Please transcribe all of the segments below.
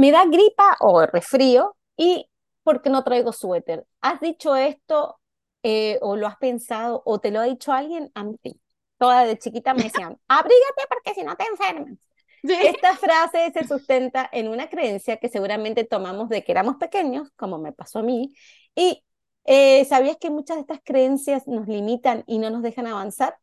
me da gripa o resfrío y porque no traigo suéter. ¿Has dicho esto eh, o lo has pensado o te lo ha dicho alguien? A mí, toda de chiquita me decían, abrígate porque si no te enfermas. Esta frase se sustenta en una creencia que seguramente tomamos de que éramos pequeños, como me pasó a mí, y eh, ¿sabías que muchas de estas creencias nos limitan y no nos dejan avanzar?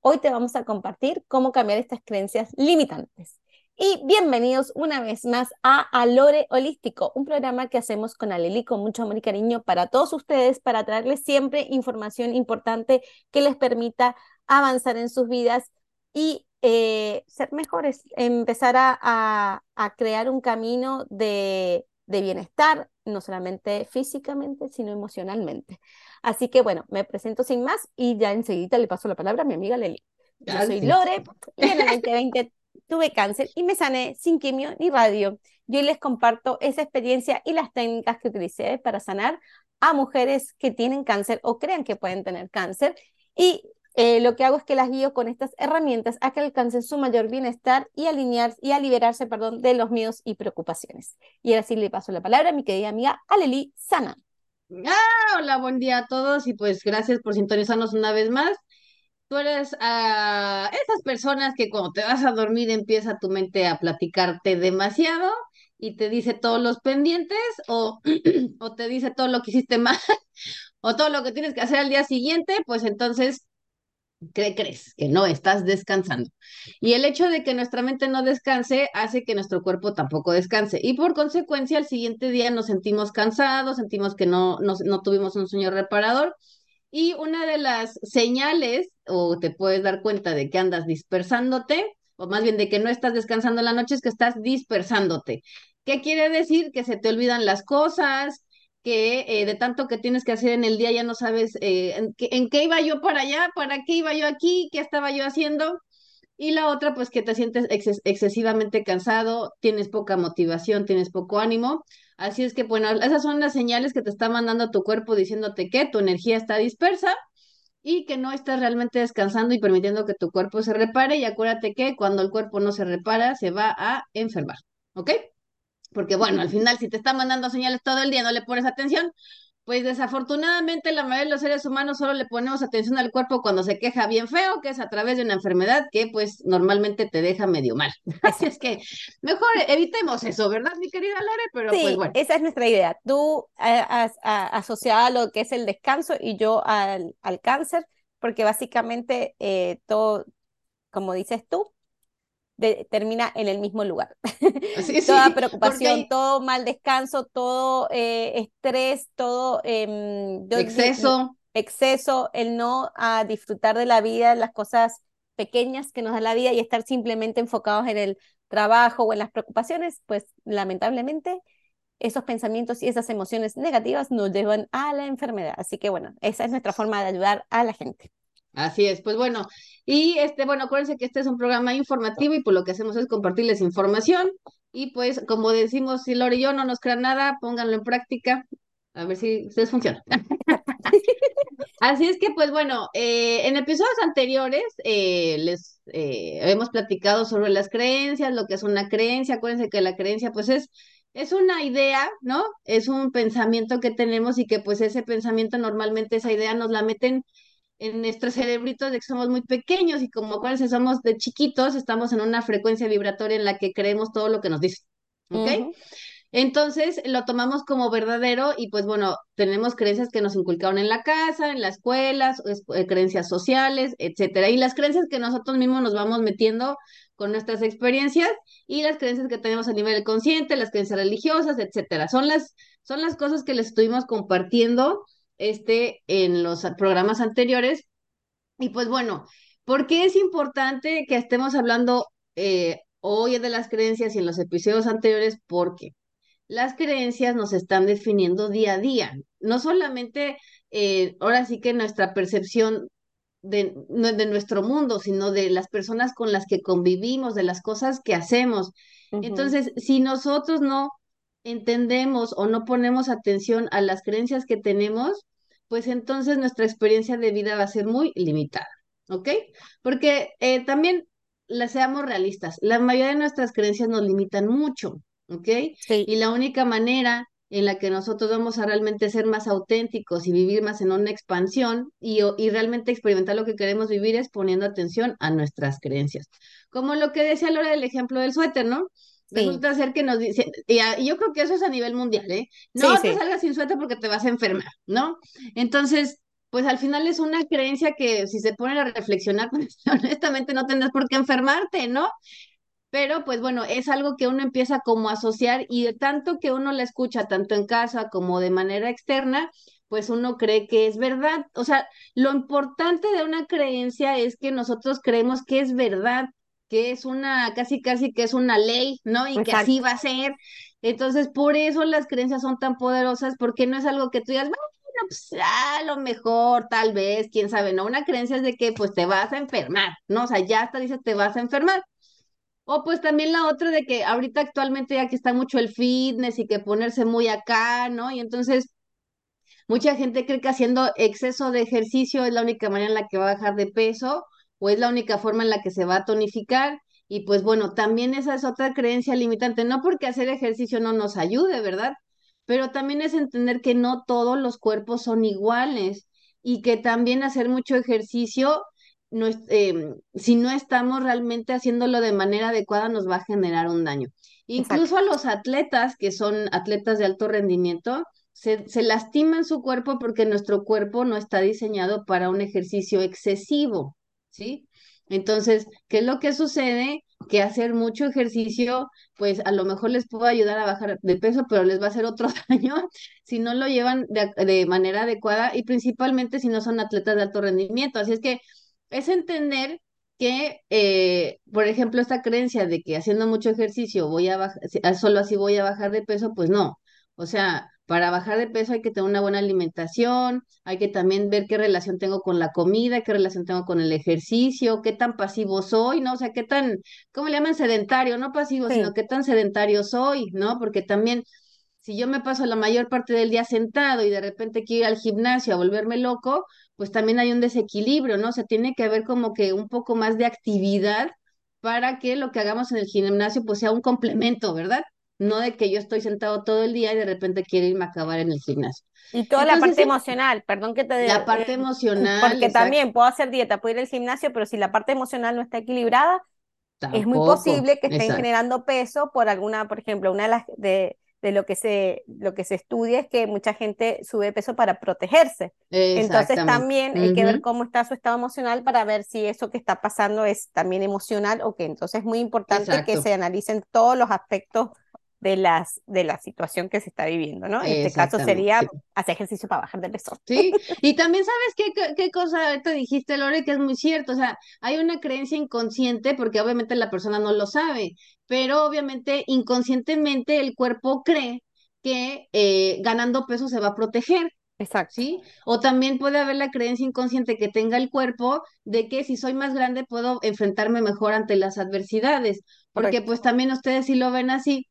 Hoy te vamos a compartir cómo cambiar estas creencias limitantes. Y bienvenidos una vez más a Alore Holístico, un programa que hacemos con Aleli con mucho amor y cariño para todos ustedes, para traerles siempre información importante que les permita avanzar en sus vidas y eh, ser mejores, empezar a, crear un camino de, bienestar, no solamente físicamente, sino emocionalmente. Así que bueno, me presento sin más y ya enseguida le paso la palabra a mi amiga Leli. Yo soy Lore y en el 2020 tuve cáncer y me sané sin quimio ni radio. Yo les comparto esa experiencia y las técnicas que utilicé para sanar a mujeres que tienen cáncer o crean que pueden tener cáncer y eh, lo que hago es que las guío con estas herramientas a que alcancen su mayor bienestar y alinear y a liberarse, perdón, de los miedos y preocupaciones. Y ahora sí le paso la palabra a mi querida amiga Aleli Sana. Ah, hola, buen día a todos y pues gracias por sintonizarnos una vez más. Tú eres a esas personas que cuando te vas a dormir empieza tu mente a platicarte demasiado y te dice todos los pendientes o, o te dice todo lo que hiciste mal o todo lo que tienes que hacer al día siguiente, pues entonces ¿Qué crees? Que no estás descansando. Y el hecho de que nuestra mente no descanse hace que nuestro cuerpo tampoco descanse. Y por consecuencia, al siguiente día nos sentimos cansados, sentimos que no, no, no tuvimos un sueño reparador. Y una de las señales, o te puedes dar cuenta de que andas dispersándote, o más bien de que no estás descansando en la noche, es que estás dispersándote. ¿Qué quiere decir? Que se te olvidan las cosas, que eh, de tanto que tienes que hacer en el día ya no sabes eh, en, qué, iba yo para allá, para qué iba yo aquí, qué estaba yo haciendo. Y la otra, pues que te sientes excesivamente cansado, tienes poca motivación, tienes poco ánimo. Así es que, bueno, esas son las señales que te está mandando tu cuerpo diciéndote que tu energía está dispersa y que no estás realmente descansando y permitiendo que tu cuerpo se repare. Y acuérdate que cuando el cuerpo no se repara, se va a enfermar. ¿Ok? Porque bueno, al final si te está mandando señales todo el día, no le pones atención, pues desafortunadamente la mayoría de los seres humanos solo le ponemos atención al cuerpo cuando se queja bien feo, que es a través de una enfermedad que pues normalmente te deja medio mal. Así es que mejor evitemos eso, ¿verdad, mi querida Lore? Pero sí, pues bueno. Esa es nuestra idea. Tú eh, has, asociado a lo que es el descanso y yo al, al cáncer, porque básicamente eh, todo, como dices tú, termina en el mismo lugar. Toda preocupación, todo mal descanso, todo eh, estrés, todo em, exceso. exceso, el no a disfrutar de la vida, las cosas pequeñas que nos da la vida y estar simplemente enfocados en el trabajo o en las preocupaciones, pues lamentablemente esos pensamientos y esas emociones negativas nos llevan a la enfermedad. Así que bueno, esa es nuestra forma de ayudar a la gente. Así es, pues bueno, y este, bueno, acuérdense que este es un programa informativo y pues lo que hacemos es compartirles información y pues como decimos, si Lore y yo no nos crean nada, pónganlo en práctica, a ver si ustedes funcionan. Así es que, pues bueno, eh, en episodios anteriores eh, les eh, hemos platicado sobre las creencias, lo que es una creencia. Acuérdense que la creencia, pues es, es una idea, ¿no? Es un pensamiento que tenemos y que pues ese pensamiento normalmente, esa idea nos la meten en nuestros cerebritos de que somos muy pequeños y como acuérdense, somos de chiquitos, estamos en una frecuencia vibratoria en la que creemos todo lo que nos dicen. ¿Ok? Entonces lo tomamos como verdadero y pues bueno, tenemos creencias que nos inculcaron en la casa, en las escuelas, eh, creencias sociales, etcétera. Y las creencias que nosotros mismos nos vamos metiendo con nuestras experiencias y las creencias que tenemos a nivel consciente, las creencias religiosas, etcétera. Son las, son las cosas que les estuvimos compartiendo este, en los programas anteriores. Y pues bueno, ¿por qué es importante que estemos hablando eh, hoy de las creencias y en los episodios anteriores? Porque las creencias nos están definiendo día a día. No solamente, eh, ahora sí que nuestra percepción de, de, nuestro mundo, sino de las personas con las que convivimos, de las cosas que hacemos. Entonces, si nosotros no entendemos o no ponemos atención a las creencias que tenemos, pues entonces nuestra experiencia de vida va a ser muy limitada, ¿ok? Porque eh, también la, seamos realistas, la mayoría de nuestras creencias nos limitan mucho. ¿ok? Y la única manera en la que nosotros vamos a realmente ser más auténticos y vivir más en una expansión y, y realmente experimentar lo que queremos vivir es poniendo atención a nuestras creencias. Como lo que decía Laura del ejemplo del suéter, ¿no? Resulta ser que nos dicen, y, yo creo que eso es a nivel mundial, ¿eh? No te salgas sin suéter porque te vas a enfermar, ¿no? Entonces, pues al final es una creencia que si se ponen a reflexionar, pues honestamente no tendrás por qué enfermarte, ¿no? Pero pues bueno, es algo que uno empieza como a asociar y de tanto que uno la escucha, tanto en casa como de manera externa, pues uno cree que es verdad. O sea, lo importante de una creencia es que nosotros creemos que es verdad, que es una, casi casi que es una ley, ¿no? Y que así va a ser. Entonces, por eso las creencias son tan poderosas, porque no es algo que tú digas, bueno, pues a lo mejor, tal vez, quién sabe, no, una creencia es de que pues te vas a enfermar, ¿no? O sea, ya hasta dices te vas a enfermar. O pues también la otra de que ahorita actualmente ya que está mucho el fitness y que ponerse muy acá, ¿no? Y entonces mucha gente cree que haciendo exceso de ejercicio es la única manera en la que va a bajar de peso o es la única forma en la que se va a tonificar. Y pues bueno, también esa es otra creencia limitante, no porque hacer ejercicio no nos ayude, ¿verdad? Pero también es entender que no todos los cuerpos son iguales y que también hacer mucho ejercicio, no em, si no estamos realmente haciéndolo de manera adecuada, nos va a generar un daño. Incluso a los atletas, que son atletas de alto rendimiento, se, se lastiman su cuerpo porque nuestro cuerpo no está diseñado para un ejercicio excesivo. ¿Sí? Entonces, ¿qué es lo que sucede? Que hacer mucho ejercicio, pues a lo mejor les puede ayudar a bajar de peso, pero les va a hacer otro daño si no lo llevan de, manera adecuada y principalmente si no son atletas de alto rendimiento. Así es que es entender que, eh, por ejemplo, esta creencia de que haciendo mucho ejercicio voy a bajar, solo así voy a bajar de peso, pues no. O sea, para bajar de peso hay que tener una buena alimentación, hay que también ver qué relación tengo con la comida, qué relación tengo con el ejercicio, qué tan pasivo soy, ¿no? O sea, qué tan, ¿cómo le llaman sedentario? No pasivo, sino qué tan sedentario soy, ¿no? Porque también si yo me paso la mayor parte del día sentado y de repente quiero ir al gimnasio a volverme loco, pues también hay un desequilibrio, ¿no? O sea, tiene que haber como que un poco más de actividad para que lo que hagamos en el gimnasio pues sea un complemento, ¿verdad? No de que yo estoy sentado todo el día y de repente quiero irme a acabar en el gimnasio. Y toda la parte emocional, perdón que te La parte emocional. Porque también puedo hacer dieta, puedo ir al gimnasio, pero si la parte emocional no está equilibrada, es muy posible que estén generando peso por alguna, por ejemplo, una de las de, de lo que se lo que se estudia es que mucha gente sube peso para protegerse. Entonces también hay que ver cómo está su estado emocional para ver si eso que está pasando es también emocional o qué. Entonces es muy importante que se analicen todos los aspectos de, las, de la situación que se está viviendo, ¿no? En este caso sería hacer ejercicio para bajar de peso. Sí, y también sabes qué, qué cosa te dijiste, Lore, que es muy cierto, o sea, hay una creencia inconsciente, porque obviamente la persona no lo sabe, pero obviamente inconscientemente el cuerpo cree que eh, ganando peso se va a proteger. Exacto. ¿Sí? O también puede haber la creencia inconsciente que tenga el cuerpo de que si soy más grande puedo enfrentarme mejor ante las adversidades, porque pues también ustedes si lo ven así,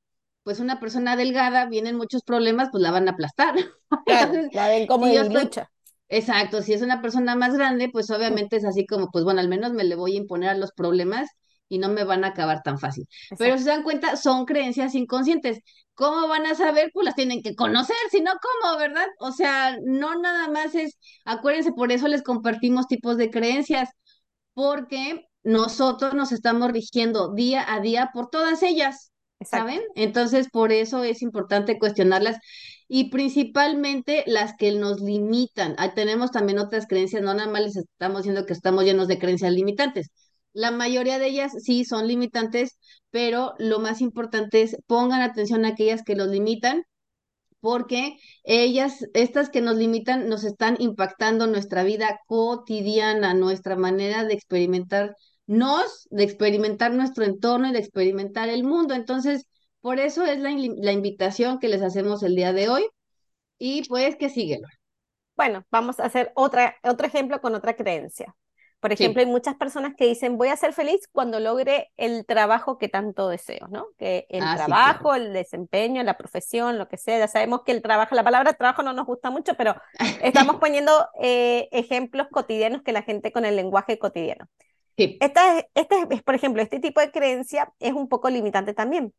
pues una persona delgada, vienen muchos problemas, pues la van a aplastar. Claro, la ven como de lucha. Exacto, si es una persona más grande, pues obviamente es así como, pues bueno, al menos me le voy a imponer a los problemas y no me van a acabar tan fácil. Pero si se dan cuenta, son creencias inconscientes. ¿Cómo van a saber? Pues las tienen que conocer, si no, ¿cómo, verdad? O sea, no nada más es, acuérdense, por eso les compartimos tipos de creencias, porque nosotros nos estamos rigiendo día a día por todas ellas. ¿Saben? Entonces, por eso es importante cuestionarlas y principalmente las que nos limitan. Tenemos también otras creencias, no nada más les estamos diciendo que estamos llenos de creencias limitantes. La mayoría de ellas sí son limitantes, pero lo más importante es pongan atención a aquellas que los limitan porque ellas, estas que nos limitan, nos están impactando nuestra vida cotidiana, nuestra manera de experimentar nos, de experimentar nuestro entorno y de experimentar el mundo. Entonces, por eso es la, la invitación que les hacemos el día de hoy. Y pues que síguelo. Bueno, vamos a hacer otra, otro ejemplo con otra creencia. Por ejemplo, hay muchas personas que dicen, voy a ser feliz cuando logre el trabajo que tanto deseo, ¿no? Que el ah, trabajo, el desempeño, la profesión, lo que sea, ya sabemos que el trabajo, la palabra trabajo no nos gusta mucho, pero estamos poniendo eh, ejemplos cotidianos que la gente con el lenguaje cotidiano. Esta, este es, por ejemplo, este tipo de creencia es un poco limitante también,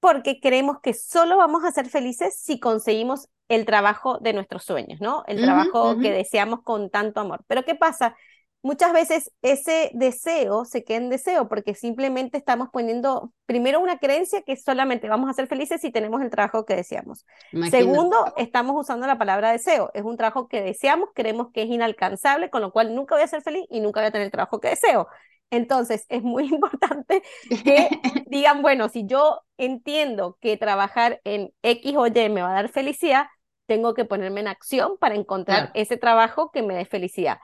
porque creemos que solo vamos a ser felices si conseguimos el trabajo de nuestros sueños, ¿no? El trabajo que deseamos con tanto amor. Pero ¿qué pasa? Muchas veces ese deseo se queda en deseo porque simplemente estamos poniendo primero una creencia que solamente vamos a ser felices si tenemos el trabajo que deseamos. Segundo, estamos usando la palabra deseo. Es un trabajo que deseamos, creemos que es inalcanzable, con lo cual nunca voy a ser feliz y nunca voy a tener el trabajo que deseo. Entonces, es muy importante que digan, bueno, si yo entiendo que trabajar en X o Y me va a dar felicidad, tengo que ponerme en acción para encontrar ese trabajo que me dé felicidad.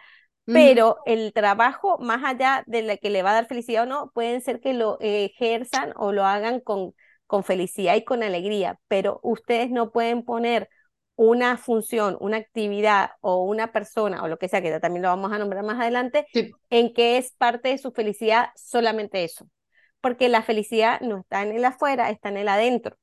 Pero el trabajo, más allá de la que le va a dar felicidad o no, pueden ser que lo ejerzan o lo hagan con, con felicidad y con alegría, pero ustedes no pueden poner una función, una actividad o una persona o lo que sea, que también lo vamos a nombrar más adelante, en que es parte de su felicidad solamente eso. Porque la felicidad no está en el afuera, está en el adentro.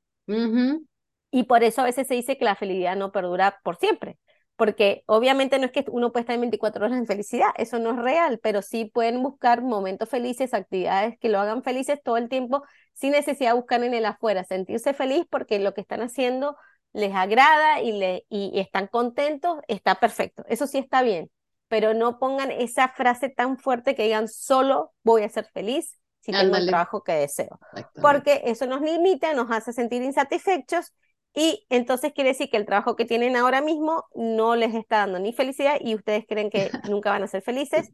Y por eso a veces se dice que la felicidad no perdura por siempre. Porque obviamente no es que uno pueda estar en 24 horas en felicidad, eso no es real, pero sí pueden buscar momentos felices, actividades que lo hagan felices todo el tiempo, sin necesidad de buscar en el afuera, sentirse feliz porque lo que están haciendo les agrada y, le, y, están contentos, está perfecto. Eso sí está bien, pero no pongan esa frase tan fuerte que digan solo voy a ser feliz si tengo el trabajo que deseo. Porque eso nos limita, nos hace sentir insatisfechos y entonces quiere decir que el trabajo que tienen ahora mismo no les está dando ni felicidad y ustedes creen que nunca van a ser felices.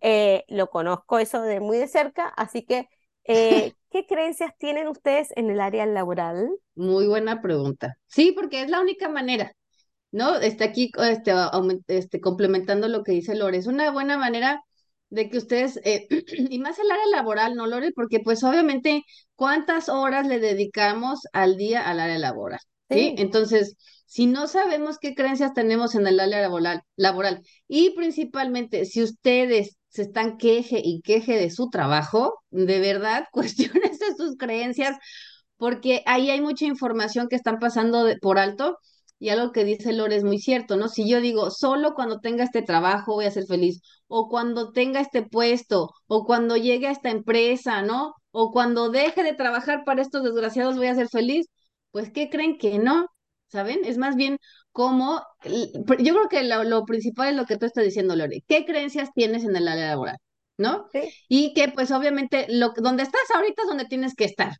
Eh, lo conozco eso de muy de cerca, así que eh, ¿Qué creencias tienen ustedes en el área laboral? Muy buena pregunta. Sí, porque es la única manera, ¿no? Está aquí este, este, complementando lo que dice Lore. Es una buena manera de que ustedes, eh, y más el área laboral, ¿no, Lore? Porque pues obviamente, ¿cuántas horas le dedicamos al día al área laboral? ¿Sí? Entonces, si no sabemos qué creencias tenemos en el área laboral, laboral y principalmente si ustedes se están queje y queje de su trabajo, de verdad, cuestiones sus creencias, porque ahí hay mucha información que están pasando por alto. Y algo que dice Lore es muy cierto, ¿no? Si yo digo, solo cuando tenga este trabajo voy a ser feliz, o cuando tenga este puesto, o cuando llegue a esta empresa, ¿no? O cuando deje de trabajar para estos desgraciados voy a ser feliz, pues ¿qué creen que no? ¿Saben? Es más bien cómo, yo creo que lo, principal es lo que tú estás diciendo, Lore, ¿qué creencias tienes en el área laboral? ¿No? Y que pues obviamente lo, donde estás ahorita es donde tienes que estar.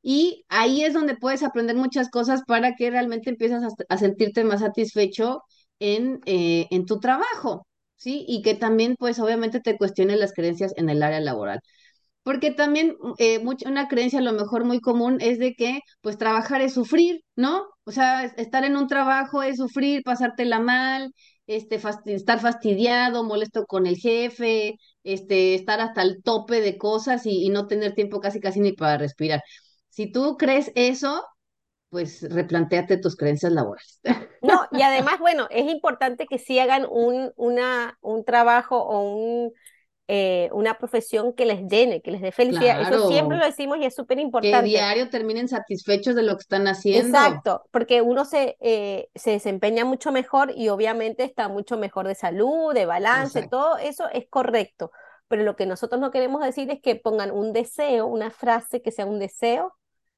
Y ahí es donde puedes aprender muchas cosas para que realmente empieces a, sentirte más satisfecho en, eh, en tu trabajo, ¿sí? Y que también pues obviamente te cuestiones las creencias en el área laboral porque también eh, una creencia a lo mejor muy común es de que pues trabajar es sufrir, ¿no? O sea, estar en un trabajo es sufrir, pasártela mal, este, estar fastidiado, molesto con el jefe, este, estar hasta el tope de cosas y, y no tener tiempo casi casi ni para respirar. Si tú crees eso, pues replanteate tus creencias laborales. No, y además, bueno, es importante que sí hagan un, una, un trabajo o un eh, una profesión que les llene, que les dé felicidad. Eso siempre lo decimos y es súper importante. Que diario terminen satisfechos de lo que están haciendo. Exacto, porque uno se, eh, se desempeña mucho mejor y obviamente está mucho mejor de salud, de balance, todo eso es correcto. Pero lo que nosotros no queremos decir es que pongan un deseo, una frase que sea un deseo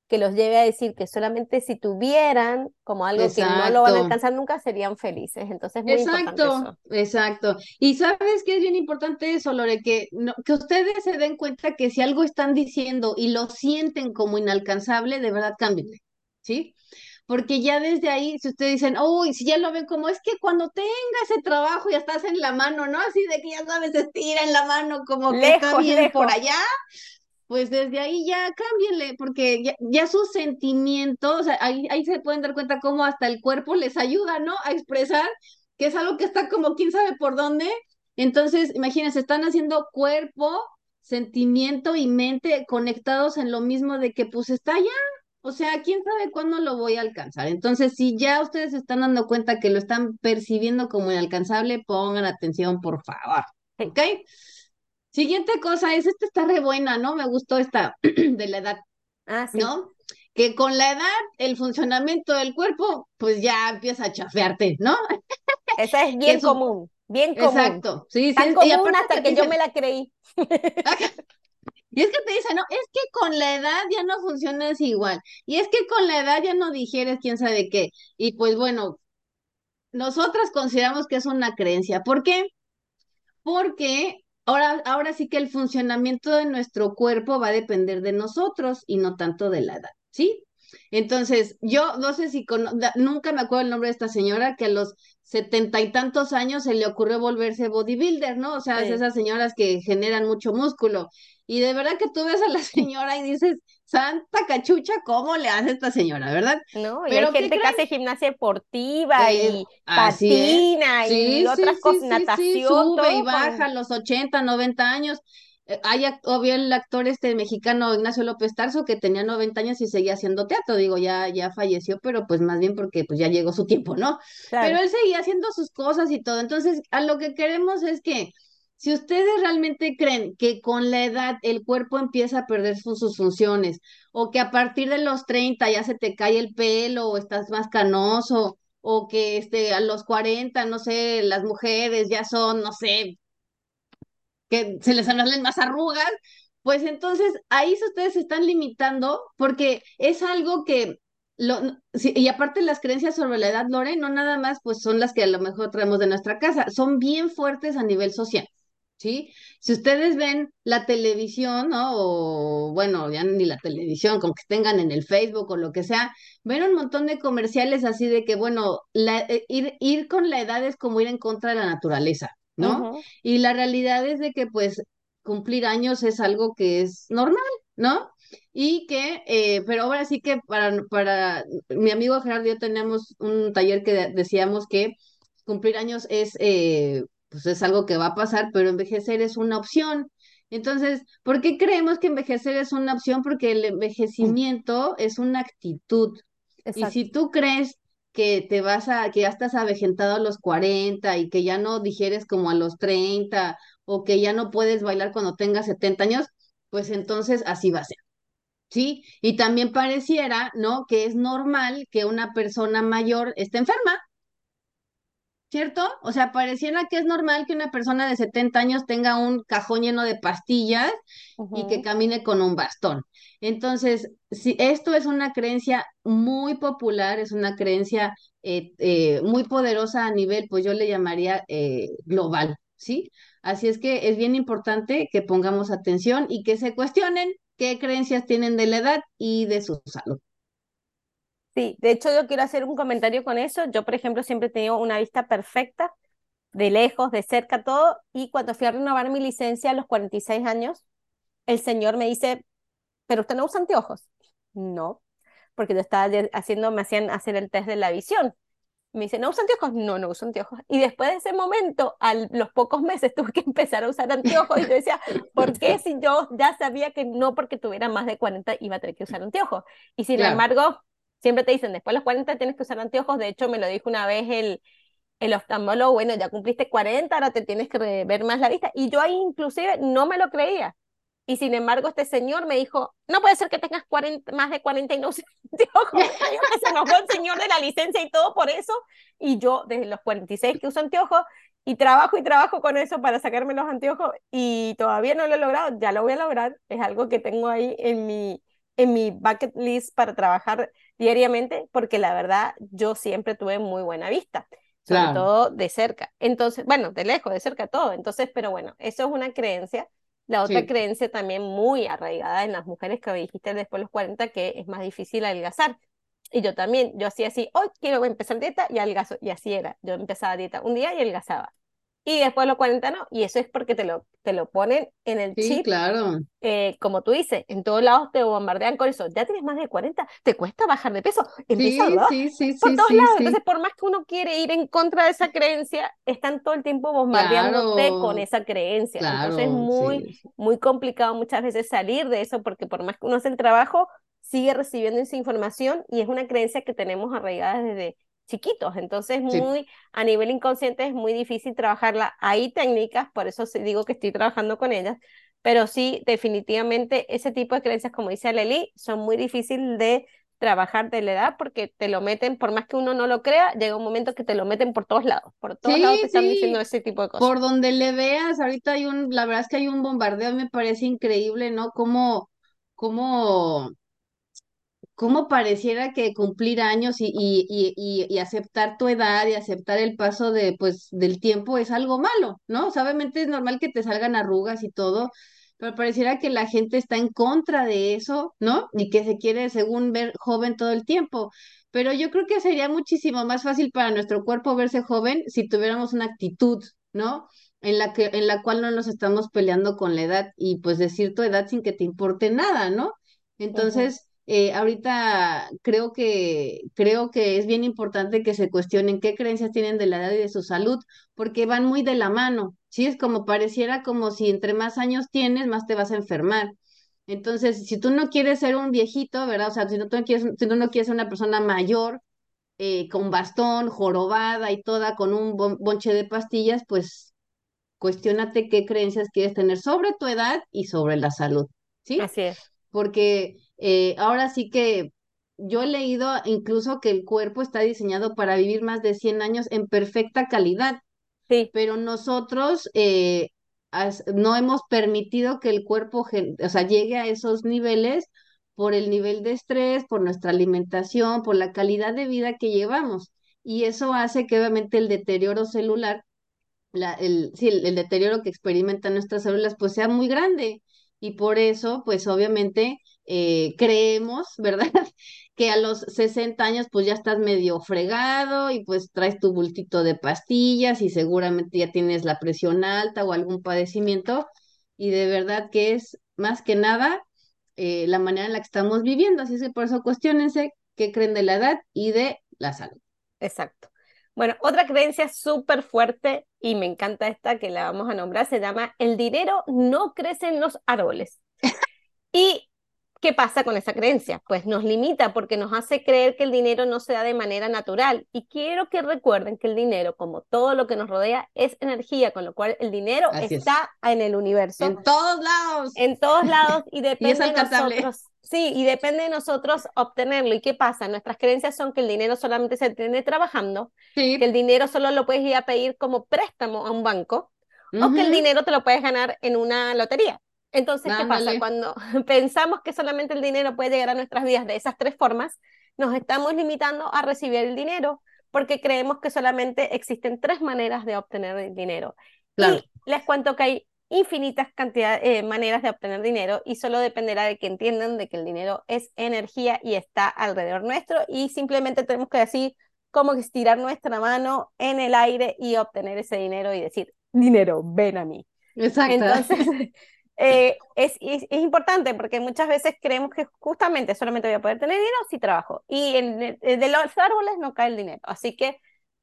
que los lleve a decir que solamente si tuvieran como algo que no lo van a alcanzar nunca serían felices. Entonces, muy exacto, importante eso. exacto. Y sabes que es bien importante eso, Lore, que, que ustedes se den cuenta que si algo están diciendo y lo sienten como inalcanzable, de verdad cámbienle, ¿sí? Porque ya desde ahí, si ustedes dicen, uy, si ya lo ven como es que cuando tenga ese trabajo ya estás en la mano, ¿no? Así de que ya sabes, estira en la mano como que está bien por allá pues desde ahí ya cámbienle, porque ya, ya sus sentimientos, o sea, ahí, ahí se pueden dar cuenta cómo hasta el cuerpo les ayuda, ¿no? A expresar que es algo que está como quién sabe por dónde. Entonces, imagínense, están haciendo cuerpo, sentimiento y mente conectados en lo mismo de que pues está ya, o sea, quién sabe cuándo lo voy a alcanzar. Entonces, si ya ustedes se están dando cuenta que lo están percibiendo como inalcanzable, pongan atención, por favor. ¿Ok? Siguiente cosa es, esta está re buena, ¿no? Me gustó esta de la edad. Ah, sí. ¿No? Que con la edad, el funcionamiento del cuerpo, pues ya empieza a chafearte, ¿no? Esa es bien común, bien común. Exacto, sí, sí. Tan común hasta que yo me la creí. Y es que te dicen, no, es que con la edad ya no funcionas igual. Y es que con la edad ya no digieres quién sabe qué. Y pues bueno, nosotras consideramos que es una creencia. ¿Por qué? Porque ahora, ahora sí que el funcionamiento de nuestro cuerpo va a depender de nosotros y no tanto de la edad, ¿sí? Entonces, yo no sé si nunca me acuerdo el nombre de esta señora que a los setenta y tantos años se le ocurrió volverse bodybuilder, ¿no? O sea, esas señoras que generan mucho músculo. Y de verdad que tú ves a la señora y dices, santa cachucha, ¿cómo le hace esta señora, verdad? No, y hay gente que hace gimnasia deportiva y patina y otras cosas, natación. sube y baja a los 80, 90 años. Eh, hay obvio el actor este mexicano Ignacio López Tarso que tenía 90 años y seguía haciendo teatro, digo, ya, ya falleció, pero pues más bien porque pues ya llegó su tiempo, ¿no? Pero él seguía haciendo sus cosas y todo. Entonces, a lo que queremos es que si ustedes realmente creen que con la edad el cuerpo empieza a perder sus, funciones o que a partir de los 30 ya se te cae el pelo o estás más canoso o que este, a los 40, no sé, las mujeres ya son, no sé, que se les salen más arrugas, pues entonces ahí ustedes se están limitando porque es algo que lo, y aparte las creencias sobre la edad, Lore, no nada más pues son las que a lo mejor traemos de nuestra casa, son bien fuertes a nivel social. ¿Sí? Si ustedes ven la televisión, ¿no? O bueno, ya ni la televisión, con que tengan en el Facebook o lo que sea, ven un montón de comerciales así de que, bueno, la, eh, ir, ir con la edad es como ir en contra de la naturaleza. ¿no? Y la realidad es de que pues cumplir años es algo que es normal, ¿no? Y que, eh, pero ahora sí que para, para mi amigo Gerardo y yo tenemos un taller que decíamos que cumplir años es, eh, pues es algo que va a pasar, pero envejecer es una opción. Entonces, ¿por qué creemos que envejecer es una opción? Porque el envejecimiento es una actitud. Y si tú crees que te vas a, que ya estás avejentado a los 40 y que ya no digieres como a los 30 o que ya no puedes bailar cuando tengas 70 años, pues entonces así va a ser. ¿Sí? Y también pareciera, ¿no? Que es normal que una persona mayor esté enferma, ¿cierto? O sea, pareciera que es normal que una persona de 70 años tenga un cajón lleno de pastillas y que camine con un bastón. Entonces, si esto es una creencia muy popular, es una creencia eh, eh, muy poderosa a nivel, pues yo le llamaría eh, global, ¿sí? Así es que es bien importante que pongamos atención y que se cuestionen qué creencias tienen de la edad y de su salud. Sí, de hecho yo quiero hacer un comentario con eso. Yo, por ejemplo, siempre he tenido una vista perfecta, de lejos, de cerca, todo, y cuando fui a renovar mi licencia a los 46 años, el señor me dice, pero usted no usa anteojos. No, porque yo estaba haciendo, me hacían hacer el test de la visión. Me dice, ¿no usa anteojos? No, no uso anteojos. Y después de ese momento, a los pocos meses, tuve que empezar a usar anteojos. Y yo decía, ¿por qué si yo ya sabía que no porque tuviera más de 40 iba a tener que usar anteojos? Y sin embargo, siempre te dicen, después de los 40 tienes que usar anteojos. De hecho, me lo dijo una vez el, el oftalmólogo, bueno, ya cumpliste 40, ahora te tienes que ver más la vista. Y yo ahí inclusive no me lo creía. Y sin embargo, este señor me dijo, no puede ser que tengas 40, más de 40 y no uses anteojos. se enojó el señor de la licencia y todo por eso. Y yo desde los 46 que uso anteojos y trabajo y trabajo con eso para sacarme los anteojos y todavía no lo he logrado, ya lo voy a lograr. Es algo que tengo ahí en mi, en mi bucket list para trabajar diariamente, porque la verdad yo siempre tuve muy buena vista, sobre todo de cerca. Entonces, bueno, de lejos, de cerca, todo. Entonces, pero bueno, eso es una creencia. La otra creencia también muy arraigada en las mujeres que dijiste después de los 40, que es más difícil adelgazar. Y yo también, yo hacía así, hoy quiero empezar dieta y adelgazo. Y así era, yo empezaba dieta un día y adelgazaba y después los 40 no, y eso es porque te lo, te lo ponen en el sí, chip. claro. Eh, como tú dices, en todos lados te bombardean con eso. Ya tienes más de 40, te cuesta bajar de peso. Empieza sí, sí, sí, por todos lados. Entonces, por más que uno quiere ir en contra de esa creencia, están todo el tiempo bombardeándote con esa creencia. Entonces, es muy, muy complicado muchas veces salir de eso, porque por más que uno hace el trabajo, sigue recibiendo esa información y es una creencia que tenemos arraigada desde chiquitos, entonces muy a nivel inconsciente es muy difícil trabajarla. Hay técnicas, por eso digo que estoy trabajando con ellas, pero sí, definitivamente ese tipo de creencias, como dice Leli, son muy difíciles de trabajar de la edad porque te lo meten, por más que uno no lo crea, llega un momento que te lo meten por todos lados, por todos lados te están diciendo ese tipo de cosas. Por donde le veas, ahorita hay un, la verdad es que hay un bombardeo, me parece increíble, ¿no? Cómo, cómo cómo pareciera que cumplir años y, y, y, y, aceptar tu edad y aceptar el paso de, pues, del tiempo es algo malo, ¿no? O sea, obviamente es normal que te salgan arrugas y todo, pero pareciera que la gente está en contra de eso, ¿no? Y que se quiere, según ver joven todo el tiempo. Pero yo creo que sería muchísimo más fácil para nuestro cuerpo verse joven si tuviéramos una actitud, ¿no? En la que, en la cual no nos estamos peleando con la edad y pues decir tu edad sin que te importe nada, ¿no? Entonces, eh, ahorita creo que, creo que es bien importante que se cuestionen qué creencias tienen de la edad y de su salud, porque van muy de la mano, ¿sí? Es como pareciera como si entre más años tienes, más te vas a enfermar. Entonces, si tú no quieres ser un viejito, ¿verdad? O sea, si no, tú no quieres, si tú no quieres ser una persona mayor, eh, con bastón, jorobada y toda, con un bonche de pastillas, pues cuestionate qué creencias quieres tener sobre tu edad y sobre la salud, ¿sí? Así es. Porque eh, ahora sí que yo he leído incluso que el cuerpo está diseñado para vivir más de 100 años en perfecta calidad. Sí. Pero nosotros eh, no hemos permitido que el cuerpo, o sea, llegue a esos niveles por el nivel de estrés, por nuestra alimentación, por la calidad de vida que llevamos. Y eso hace que obviamente el deterioro celular, la, el, sí, el deterioro que experimentan nuestras células, pues sea muy grande. Y por eso, pues obviamente, eh, creemos, ¿verdad? que a los 60 años pues ya estás medio fregado y pues traes tu bultito de pastillas y seguramente ya tienes la presión alta o algún padecimiento y de verdad que es más que nada eh, la manera en la que estamos viviendo. Así es que por eso cuestionense qué creen de la edad y de la salud. Exacto. Bueno, otra creencia súper fuerte, y me encanta esta que la vamos a nombrar, se llama el dinero no crece en los árboles. y ¿Qué pasa con esa creencia? Pues nos limita porque nos hace creer que el dinero no se da de manera natural. Y quiero que recuerden que el dinero, como todo lo que nos rodea, es energía, con lo cual el dinero está en el universo. En todos lados. En todos lados y depende de nosotros. Sí, y depende de nosotros obtenerlo. ¿Y qué pasa? Nuestras creencias son que el dinero solamente se tiene trabajando, que el dinero solo lo puedes ir a pedir como préstamo a un banco, o que el dinero te lo puedes ganar en una lotería. Entonces, ¿qué pasa? Cuando pensamos que solamente el dinero puede llegar a nuestras vidas de esas tres formas, nos estamos limitando a recibir el dinero porque creemos que solamente existen tres maneras de obtener el dinero. Y les cuento que hay infinitas cantidades, eh, maneras de obtener dinero y solo dependerá de que entiendan de que el dinero es energía y está alrededor nuestro y simplemente tenemos que decir cómo estirar nuestra mano en el aire y obtener ese dinero y decir, dinero, ven a mí. Exacto. Entonces, Eh, es, es, importante porque muchas veces creemos que justamente solamente voy a poder tener dinero si trabajo. Y en, de los árboles no cae el dinero. Así que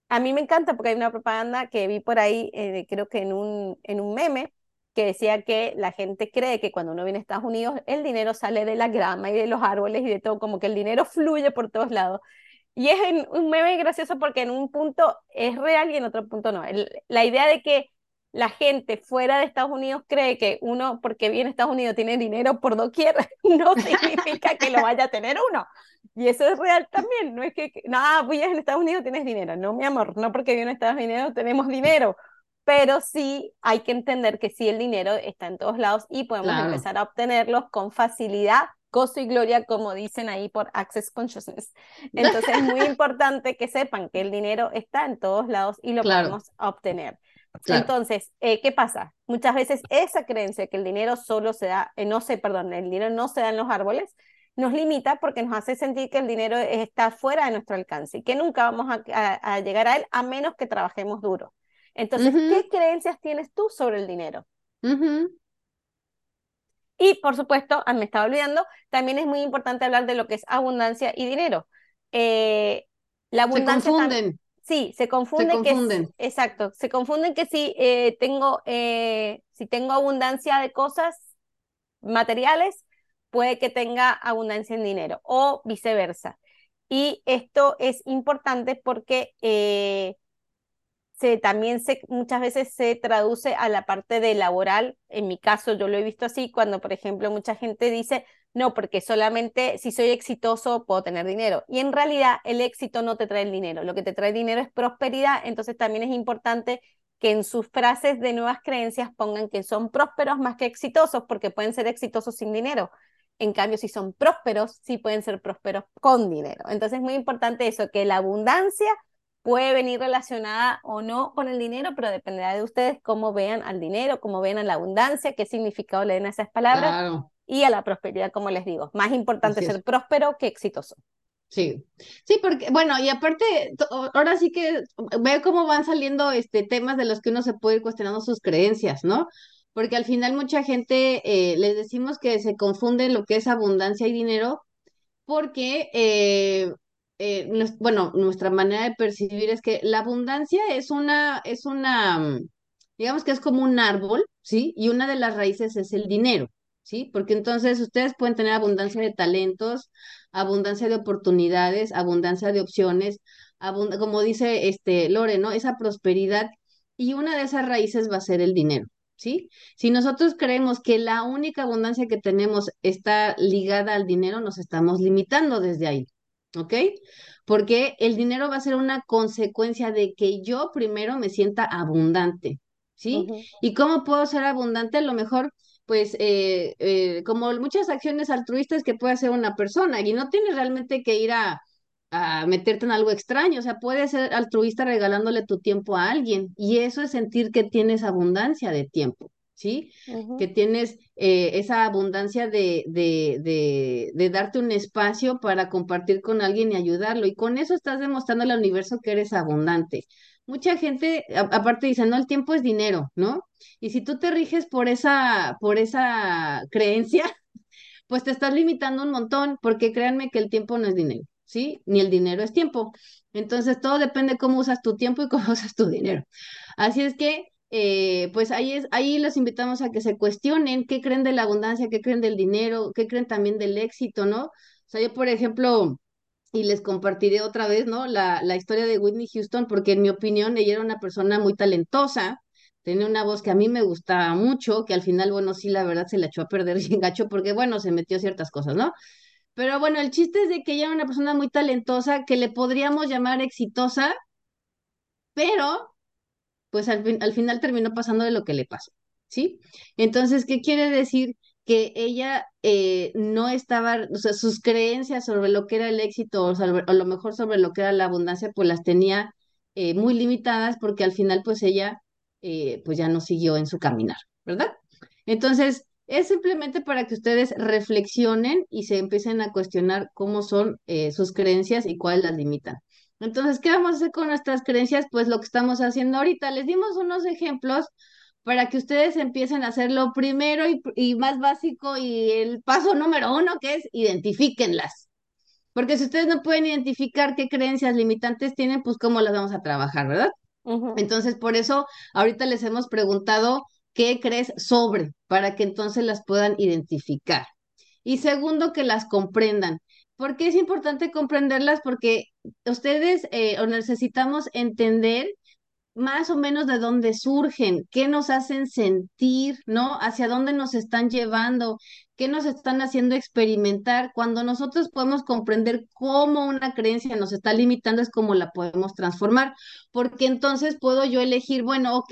a mí me encanta porque hay una propaganda que vi por ahí, eh, creo que en un, en un meme, que decía que la gente cree que cuando uno viene a Estados Unidos el dinero sale de la grama y de los árboles y de todo, como que el dinero fluye por todos lados. Y es un meme gracioso porque en un punto es real y en otro punto no. la idea de que la gente fuera de Estados Unidos cree que uno, porque viene a Estados Unidos, tiene dinero por doquier, no significa que lo vaya a tener uno. Y eso es real también, no es que, no, pues en Estados Unidos tienes dinero. No, mi amor, no porque viene a Estados Unidos tenemos dinero. Pero sí hay que entender que sí el dinero está en todos lados y podemos empezar a obtenerlos con facilidad, gozo y gloria, como dicen ahí por Access Consciousness. Entonces es muy importante que sepan que el dinero está en todos lados y lo podemos obtener. Entonces, eh, ¿qué pasa? Muchas veces esa creencia que el dinero solo se da, eh, no sé, perdón, el dinero no se da en los árboles, nos limita porque nos hace sentir que el dinero está fuera de nuestro alcance y que nunca vamos a, llegar a él a menos que trabajemos duro. Entonces, ¿qué creencias tienes tú sobre el dinero? Y por supuesto, ah, me estaba olvidando, también es muy importante hablar de lo que es abundancia y dinero. Eh, la abundancia. Se Sí, se confunden. Que, exacto, se confunden que si eh, tengo, eh, si tengo abundancia de cosas materiales, puede que tenga abundancia en dinero o viceversa. Y esto es importante porque eh, se, también se, muchas veces se traduce a la parte de laboral. En mi caso, yo lo he visto así, cuando, por ejemplo, mucha gente dice, no, porque solamente si soy exitoso puedo tener dinero. Y en realidad el éxito no te trae el dinero, lo que te trae dinero es prosperidad, entonces también es importante que en sus frases de nuevas creencias pongan que son prósperos más que exitosos, porque pueden ser exitosos sin dinero. En cambio, si son prósperos, sí pueden ser prósperos con dinero. Entonces es muy importante eso, que la abundancia puede venir relacionada o no con el dinero, pero dependerá de ustedes cómo vean al dinero, cómo vean a la abundancia, qué significado le den a esas palabras y a la prosperidad, como les digo. Más importante ser próspero que exitoso. Sí, sí, porque, bueno, y aparte, ahora sí que veo cómo van saliendo este temas de los que uno se puede ir cuestionando sus creencias, ¿no? Porque al final mucha gente eh, les decimos que se confunde lo que es abundancia y dinero, porque, eh, eh, bueno, nuestra manera de percibir es que la abundancia es una, es una, digamos que es como un árbol, ¿sí? Y una de las raíces es el dinero. ¿Sí? Porque entonces ustedes pueden tener abundancia de talentos, abundancia de oportunidades, abundancia de opciones, como dice este Lore, ¿no? Esa prosperidad y una de esas raíces va a ser el dinero, ¿sí? Si nosotros creemos que la única abundancia que tenemos está ligada al dinero, nos estamos limitando desde ahí, ¿ok? Porque el dinero va a ser una consecuencia de que yo primero me sienta abundante, ¿sí? ¿Y cómo puedo ser abundante? A lo mejor pues eh, eh, como muchas acciones altruistas que puede hacer una persona y no tienes realmente que ir a, a meterte en algo extraño, o sea, puedes ser altruista regalándole tu tiempo a alguien y eso es sentir que tienes abundancia de tiempo. ¿Sí? Que tienes eh, esa abundancia de, de, de, de darte un espacio para compartir con alguien y ayudarlo. Y con eso estás demostrando al universo que eres abundante mucha gente, aparte dice, no, el tiempo es dinero, ¿no? Y si tú te riges por esa, por esa creencia, pues te estás limitando un montón, porque créanme que el tiempo no es dinero, ¿sí? Ni el dinero es tiempo. Entonces, todo depende cómo usas tu tiempo y cómo usas tu dinero. Así es que, eh, pues ahí, es, ahí los invitamos a que se cuestionen qué creen de la abundancia, qué creen del dinero, qué creen también del éxito, ¿no? O sea, yo, por ejemplo, y les compartiré otra vez, ¿no? La, la historia de Whitney Houston, porque en mi opinión ella era una persona muy talentosa, tenía una voz que a mí me gustaba mucho, que al final, bueno, sí, la verdad se la echó a perder sin gacho, porque bueno, se metió ciertas cosas, ¿no? Pero bueno, el chiste es de que ella era una persona muy talentosa, que le podríamos llamar exitosa, pero pues al, al final terminó pasando de lo que le pasó, ¿sí? Entonces, ¿qué quiere decir? Que ella eh, no estaba, o sea, sus creencias sobre lo que era el éxito o, a lo mejor sobre lo que era la abundancia, pues las tenía eh, muy limitadas porque al final pues ella eh, pues ya no siguió en su caminar, ¿verdad? Entonces, es simplemente para que ustedes reflexionen y se empiecen a cuestionar cómo son sus creencias y cuáles las limitan. Entonces, ¿qué vamos a hacer con nuestras creencias? Pues lo que estamos haciendo ahorita. Les dimos unos ejemplos para que ustedes empiecen a hacer lo primero y, más básico y el paso número uno, que es identifíquenlas. Porque si ustedes no pueden identificar qué creencias limitantes tienen, pues cómo las vamos a trabajar, ¿verdad? Entonces, por eso ahorita les hemos preguntado qué crees sobre, para que entonces las puedan identificar. Y segundo, que las comprendan. ¿Por qué es importante comprenderlas? Porque ustedes eh, necesitamos entender más o menos de dónde surgen, qué nos hacen sentir, ¿no? Hacia dónde nos están llevando, qué nos están haciendo experimentar. Cuando nosotros podemos comprender cómo una creencia nos está limitando, es como la podemos transformar, porque entonces puedo yo elegir, bueno, ok,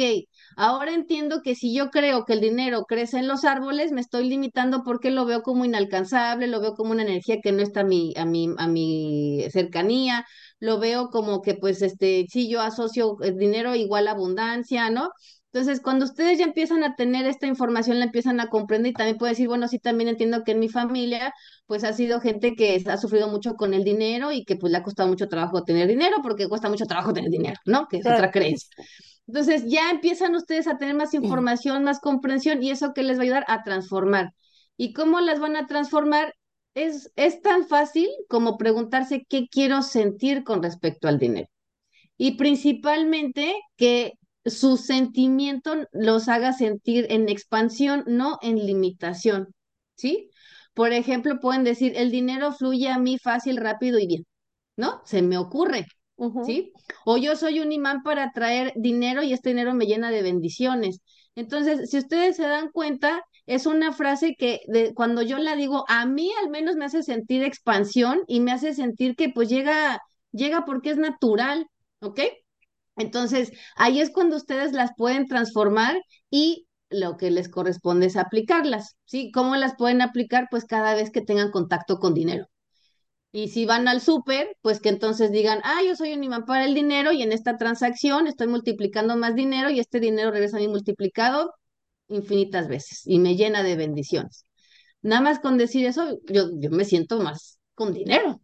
ahora entiendo que si yo creo que el dinero crece en los árboles, me estoy limitando porque lo veo como inalcanzable, lo veo como una energía que no está a mi, a mi, a mi cercanía, lo veo como que pues este, si yo asocio el dinero igual a abundancia, ¿no? Entonces, cuando ustedes ya empiezan a tener esta información, la empiezan a comprender y también puede decir, bueno, sí, también entiendo que en mi familia, pues ha sido gente que ha sufrido mucho con el dinero y que pues le ha costado mucho trabajo tener dinero porque cuesta mucho trabajo tener dinero, ¿no? Que es otra creencia. Entonces, ya empiezan ustedes a tener más información, más comprensión y eso que les va a ayudar a transformar. ¿Y cómo las van a transformar? es, es tan fácil como preguntarse qué quiero sentir con respecto al dinero. Y principalmente que su sentimiento los haga sentir en expansión, no en limitación, ¿sí? Por ejemplo, pueden decir, el dinero fluye a mí fácil, rápido y bien, ¿no? Se me ocurre, ¿sí? O yo soy un imán para traer dinero y este dinero me llena de bendiciones. Entonces, si ustedes se dan cuenta, es una frase que de, cuando yo la digo, a mí al menos me hace sentir expansión y me hace sentir que pues llega, llega porque es natural, ¿ok? Entonces, ahí es cuando ustedes las pueden transformar y lo que les corresponde es aplicarlas, ¿sí? ¿Cómo las pueden aplicar? Pues cada vez que tengan contacto con dinero. Y si van al súper, pues que entonces digan, ah, yo soy un imán para el dinero y en esta transacción estoy multiplicando más dinero y este dinero regresa a mí multiplicado infinitas veces y me llena de bendiciones. Nada más con decir eso, yo, yo me siento más con dinero.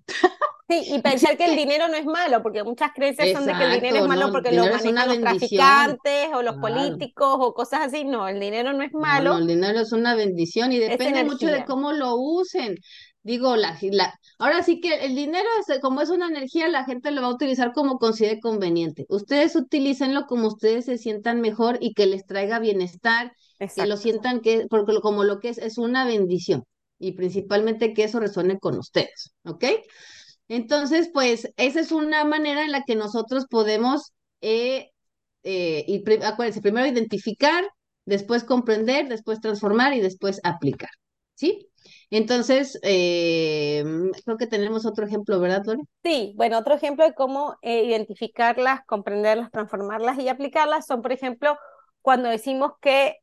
Sí, y pensar que el dinero no es malo, porque muchas creencias son de que el dinero es malo porque lo manejan los traficantes o los políticos o cosas así. No, el dinero no es malo. No, el dinero es una bendición y depende mucho de cómo lo usen. Digo, la, la, ahora sí que el dinero, es, como es una energía, la gente lo va a utilizar como considere conveniente. Ustedes utilícenlo como ustedes se sientan mejor y que les traiga bienestar, que lo sientan que, porque como lo que es, es una bendición y principalmente que eso resuene con ustedes, ¿ok? Entonces, pues esa es una manera en la que nosotros podemos, eh, eh, y acuérdense, primero identificar, después comprender, después transformar y después aplicar. ¿Sí? Entonces, eh, creo que tenemos otro ejemplo, ¿verdad, Lore? Sí, bueno, otro ejemplo de cómo identificarlas, comprenderlas, transformarlas y aplicarlas son, por ejemplo, cuando decimos que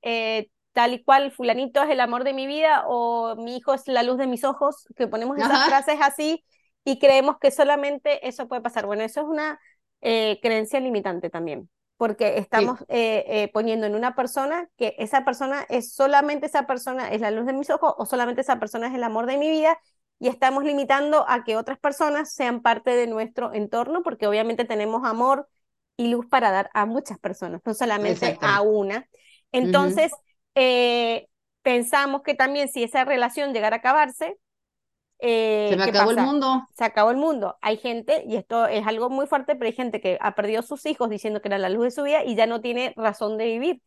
tal y cual fulanito es el amor de mi vida o mi hijo es la luz de mis ojos, que ponemos esas frases así y creemos que solamente eso puede pasar. Bueno, eso es una eh, creencia limitante también, porque estamos eh, eh, poniendo en una persona que esa persona es solamente esa persona, es la luz de mis ojos, o solamente esa persona es el amor de mi vida, y estamos limitando a que otras personas sean parte de nuestro entorno, porque obviamente tenemos amor y luz para dar a muchas personas, no solamente a una. Entonces, pensamos que también si esa relación llegara a acabarse, eh, se me acabó el mundo. Se acabó el mundo. Hay gente, y esto es algo muy fuerte, pero hay gente que ha perdido sus hijos diciendo que era la luz de su vida y ya no tiene razón de vivir.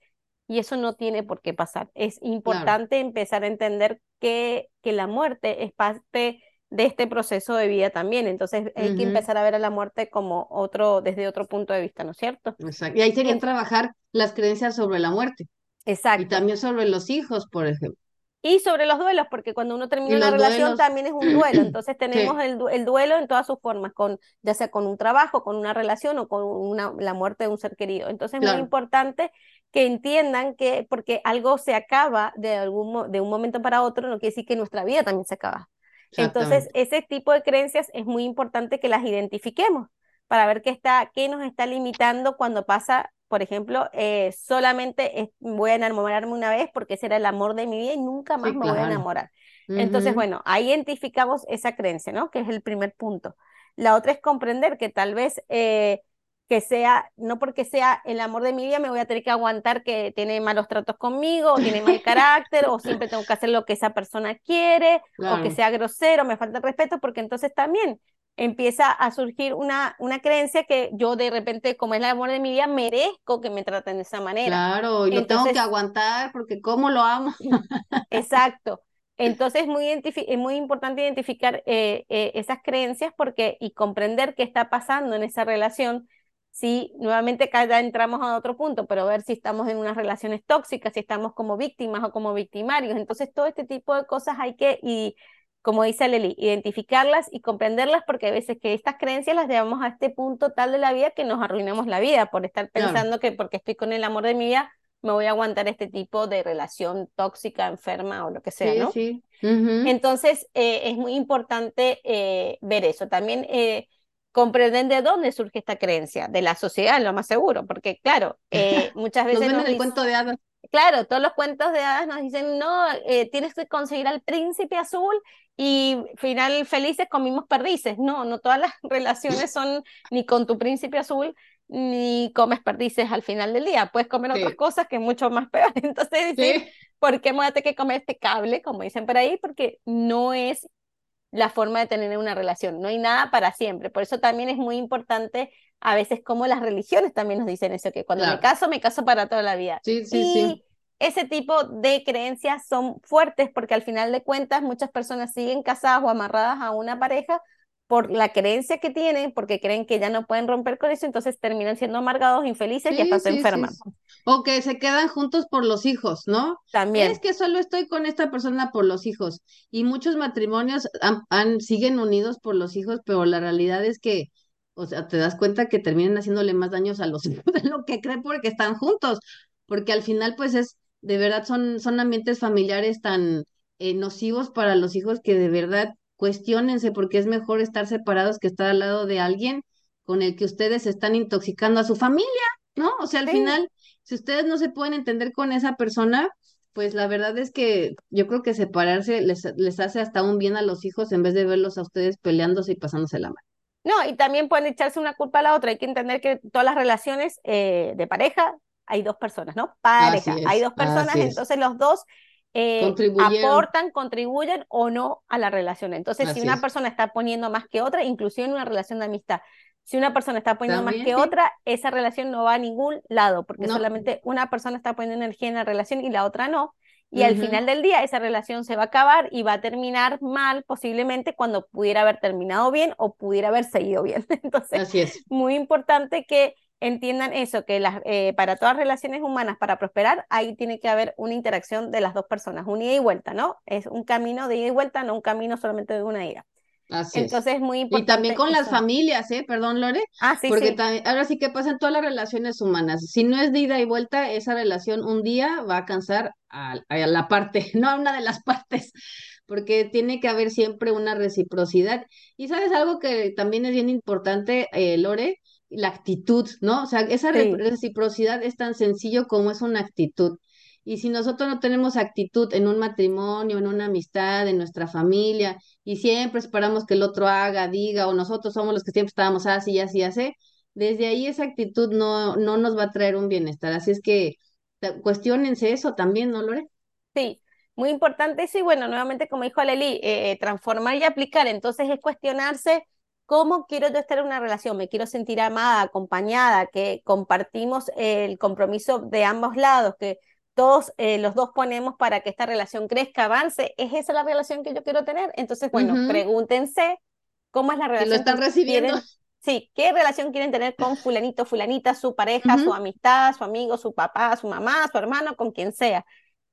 Y eso no tiene por qué pasar. Es importante empezar a entender que, que la muerte es parte de este proceso de vida también. Entonces hay que empezar a ver a la muerte como otro, desde otro punto de vista, ¿no es cierto? Exacto. Y ahí sería trabajar las creencias sobre la muerte. Exacto. Y también sobre los hijos, por ejemplo. Y sobre los duelos, porque cuando uno termina una relación también es un duelo, entonces tenemos el, el, duelo en todas sus formas, con, ya sea con un trabajo, con una relación o con una, la muerte de un ser querido. Entonces es muy importante que entiendan que porque algo se acaba de, algún, de un momento para otro, no quiere decir que nuestra vida también se acaba. Entonces ese tipo de creencias es muy importante que las identifiquemos para ver qué, está, qué nos está limitando cuando pasa por ejemplo, eh, solamente voy a enamorarme una vez porque ese era el amor de mi vida y nunca más me voy a enamorar. Entonces, bueno, ahí identificamos esa creencia, ¿no? Que es el primer punto. La otra es comprender que tal vez eh, que sea, no porque sea el amor de mi vida, me voy a tener que aguantar que tiene malos tratos conmigo, o tiene mal carácter, o siempre tengo que hacer lo que esa persona quiere, o que sea grosero, me falta respeto, porque entonces también empieza a surgir una, una creencia que yo de repente, como es el amor de mi vida, merezco que me traten de esa manera. Claro, y lo tengo que aguantar porque cómo lo amo. Exacto. Entonces es muy, es muy importante identificar eh, eh, esas creencias porque, y comprender qué está pasando en esa relación. Si nuevamente ya entramos a otro punto, pero ver si estamos en unas relaciones tóxicas, si estamos como víctimas o como victimarios. Entonces todo este tipo de cosas hay que, y como dice Leli, identificarlas y comprenderlas porque a veces que estas creencias las llevamos a este punto tal de la vida que nos arruinamos la vida por estar pensando que porque estoy con el amor de mi vida me voy a aguantar este tipo de relación tóxica, enferma o lo que sea, ¿no? Sí. Entonces eh, es muy importante eh, ver eso. También eh, comprender de dónde surge esta creencia, de la sociedad, lo más seguro, porque claro, muchas veces... Nos el cuento de hadas. Claro, todos los cuentos de hadas nos dicen, no, tienes que conseguir al príncipe azul y final felices comimos perdices. No, no todas las relaciones son ni con tu príncipe azul ni comes perdices al final del día. Puedes comer otras cosas que es mucho más peor. Entonces, ¿por qué me voy a tener que comer este cable, como dicen por ahí? Porque no es la forma de tener una relación. No hay nada para siempre. Por eso también es muy importante a veces como las religiones también nos dicen eso, que cuando me caso, me caso para toda la vida. Sí, sí, sí ese tipo de creencias son fuertes porque al final de cuentas muchas personas siguen casadas o amarradas a una pareja por la creencia que tienen, porque creen que ya no pueden romper con eso, entonces terminan siendo amargados, infelices y hasta se enferman. O que se quedan juntos por los hijos, ¿no? También. Es que solo estoy con esta persona por los hijos. Y muchos matrimonios han, siguen unidos por los hijos, pero la realidad es que, o sea, te das cuenta que terminan haciéndole más daños a los hijos de lo que creen porque están juntos. Porque al final, pues es, de verdad, son, son ambientes familiares tan eh, nocivos para los hijos que de verdad cuestionense porque es mejor estar separados que estar al lado de alguien con el que ustedes están intoxicando a su familia, ¿no? O sea, al final, si ustedes no se pueden entender con esa persona, pues la verdad es que yo creo que separarse les, les hace hasta un bien a los hijos en vez de verlos a ustedes peleándose y pasándose la mano. No, y también pueden echarse una culpa a la otra. Hay que entender que todas las relaciones eh, de pareja hay dos personas, ¿no? Pareja, hay dos personas, entonces los dos eh, aportan, contribuyen o no a la relación. Entonces, si una persona está poniendo más que otra, inclusive en una relación de amistad, si una persona está poniendo más que otra, esa relación no va a ningún lado, porque solamente una persona está poniendo energía en la relación y la otra no. Y al final del día esa relación se va a acabar y va a terminar mal posiblemente cuando pudiera haber terminado bien o pudiera haber seguido bien. Entonces, Así es. muy importante que entiendan eso, que las, eh, para todas relaciones humanas, para prosperar, ahí tiene que haber una interacción de las dos personas, un ida y vuelta, ¿no? Es un camino de ida y vuelta, no un camino solamente de una ida. Así Entonces es muy importante. Y también con las familias, ¿eh? Perdón, Lore. Ah, sí, Porque También, ahora sí que pasa en todas las relaciones humanas. Si no es de ida y vuelta, esa relación un día va a cansar a, la parte, no a una de las partes, porque tiene que haber siempre una reciprocidad. Y sabes algo que también es bien importante, eh, Lore, la actitud, ¿no? O sea, esa reciprocidad es tan sencillo como es una actitud. Y si nosotros no tenemos actitud en un matrimonio, en una amistad, en nuestra familia, y siempre esperamos que el otro haga, diga, o nosotros somos los que siempre estábamos así, así, así, desde ahí esa actitud no, no nos va a traer un bienestar. Así es que cuestionense eso también, ¿no, Lore? Sí, muy importante eso. Y bueno, nuevamente, como dijo Aleli, eh, transformar y aplicar. Entonces es cuestionarse ¿Cómo quiero yo estar en una relación? ¿Me quiero sentir amada, acompañada, que compartimos el compromiso de ambos lados, que todos eh, los dos ponemos para que esta relación crezca, avance? ¿Es esa la relación que yo quiero tener? Entonces, bueno, pregúntense cómo es la relación. lo están recibiendo. sí, ¿qué relación quieren tener con fulanito, fulanita, su pareja, su amistad, su amigo, su papá, su mamá, su hermano, con quien sea?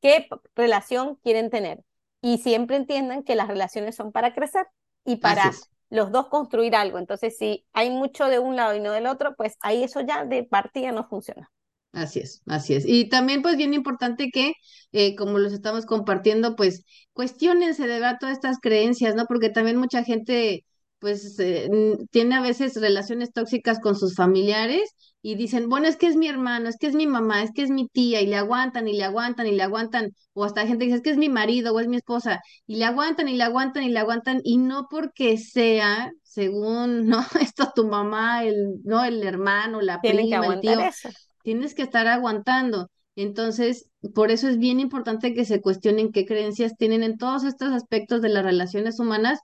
¿Qué relación quieren tener? Y siempre entiendan que las relaciones son para crecer y para los dos construir algo. Entonces, si hay mucho de un lado y no del otro, pues ahí eso ya de partida no funciona. Así es, así es. Y también, pues, bien importante que, eh, como los estamos compartiendo, pues, cuestionense de verdad todas estas creencias, ¿no? Porque también mucha gente pues eh, tiene a veces relaciones tóxicas con sus familiares y dicen, bueno, es que es mi hermano, es que es mi mamá, es que es mi tía, y le aguantan y le aguantan y le aguantan, o hasta gente dice, es que es mi marido o es mi esposa, y le aguantan y le aguantan y le aguantan, y no porque sea, según, ¿no? Esto tu mamá, el, ¿no? El hermano, la prima, el tío, tienes que estar aguantando. Entonces, por eso es bien importante que se cuestionen qué creencias tienen en todos estos aspectos de las relaciones humanas,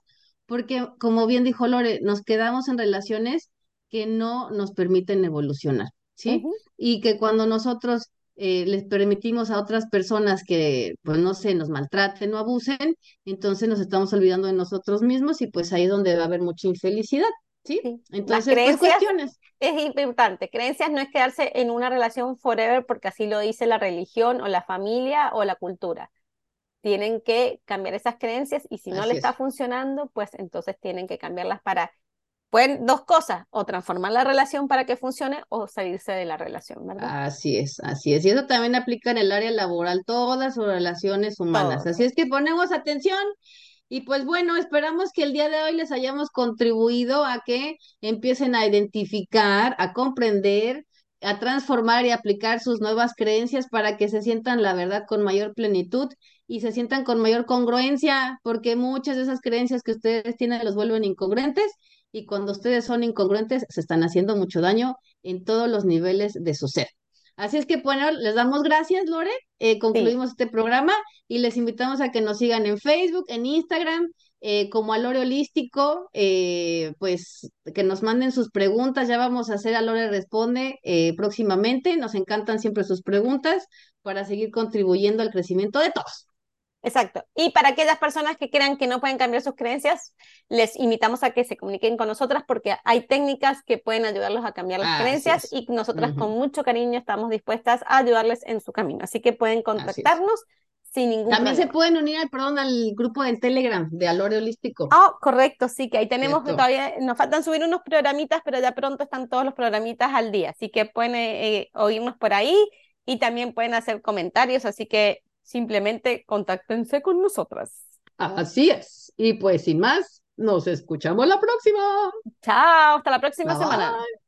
porque como bien dijo Lore, nos quedamos en relaciones que no nos permiten evolucionar, ¿sí? Y que cuando nosotros eh, les permitimos a otras personas que, pues no sé, nos maltraten o abusen, entonces nos estamos olvidando de nosotros mismos y pues ahí es donde va a haber mucha infelicidad, ¿sí? Entonces, pues cuestiones. Es importante, creencias no es quedarse en una relación forever porque así lo dice la religión o la familia o la cultura tienen que cambiar esas creencias y si no le está funcionando, pues entonces tienen que cambiarlas para, pueden dos cosas, o transformar la relación para que funcione o salirse de la relación, ¿verdad? Así es, así es. Y eso también aplica en el área laboral, todas sus relaciones humanas. Así es que ponemos atención. Y pues bueno, esperamos que el día de hoy les hayamos contribuido a que empiecen a identificar, a comprender, a transformar y aplicar sus nuevas creencias para que se sientan la verdad con mayor plenitud y se sientan con mayor congruencia, porque muchas de esas creencias que ustedes tienen los vuelven incongruentes y cuando ustedes son incongruentes se están haciendo mucho daño en todos los niveles de su ser. Así es que bueno, les damos gracias, Lore. Eh, concluimos este programa y les invitamos a que nos sigan en Facebook, en Instagram, eh, como a Lore Holístico, eh, pues que nos manden sus preguntas. Ya vamos a hacer a Lore Responde próximamente. Nos encantan siempre sus preguntas para seguir contribuyendo al crecimiento de todos. Exacto. Y para aquellas personas que crean que no pueden cambiar sus creencias, les invitamos a que se comuniquen con nosotras porque hay técnicas que pueden ayudarlos a cambiar las Así creencias y nosotras con mucho cariño estamos dispuestas a ayudarles en su camino. Así que pueden contactarnos sin ningún También se pueden unir al, perdón, al grupo en Telegram de Alore Holístico. Oh, correcto, sí, que ahí tenemos Cierto. todavía, nos faltan subir unos programitas, pero ya pronto están todos los programitas al día, así que pueden eh, eh, oírnos por ahí y también pueden hacer comentarios, así que simplemente contáctense con nosotras. Así es. Y pues sin más, nos escuchamos la próxima. Chao, hasta la próxima Bye semana. bye.